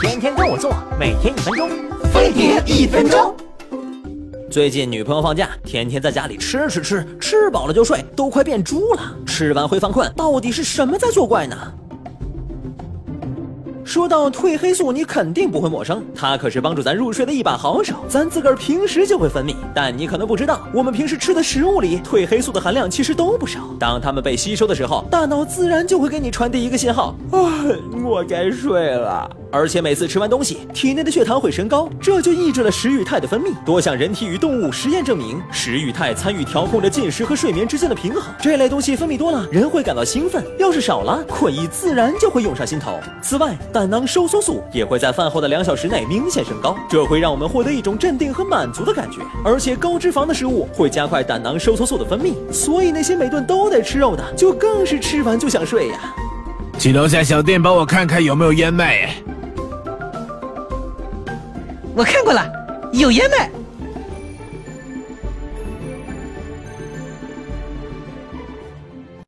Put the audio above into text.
天天跟我做，每天一分钟，飞碟一分钟。最近女朋友放假，天天在家里吃吃吃，吃饱了就睡，都快变猪了。吃完会犯困，到底是什么在作怪呢？说到褪黑素，你肯定不会陌生，它可是帮助咱入睡的一把好手，咱自个儿平时就会分泌。但你可能不知道，我们平时吃的食物里褪黑素的含量其实都不少。当它们被吸收的时候，大脑自然就会给你传递一个信号：啊，我该睡了。而且每次吃完东西，体内的血糖会升高，这就抑制了食欲肽的分泌。多项人体与动物实验证明，食欲肽参与调控着进食和睡眠之间的平衡。这类东西分泌多了，人会感到兴奋；要是少了，困意自然就会涌上心头。此外，胆囊收缩素也会在饭后的两小时内明显升高，这会让我们获得一种镇定和满足的感觉。而且高脂肪的食物会加快胆囊收缩素的分泌，所以那些每顿都得吃肉的，就更是吃完就想睡呀。去楼下小店帮我看看有没有燕麦。我看过了，有烟卖。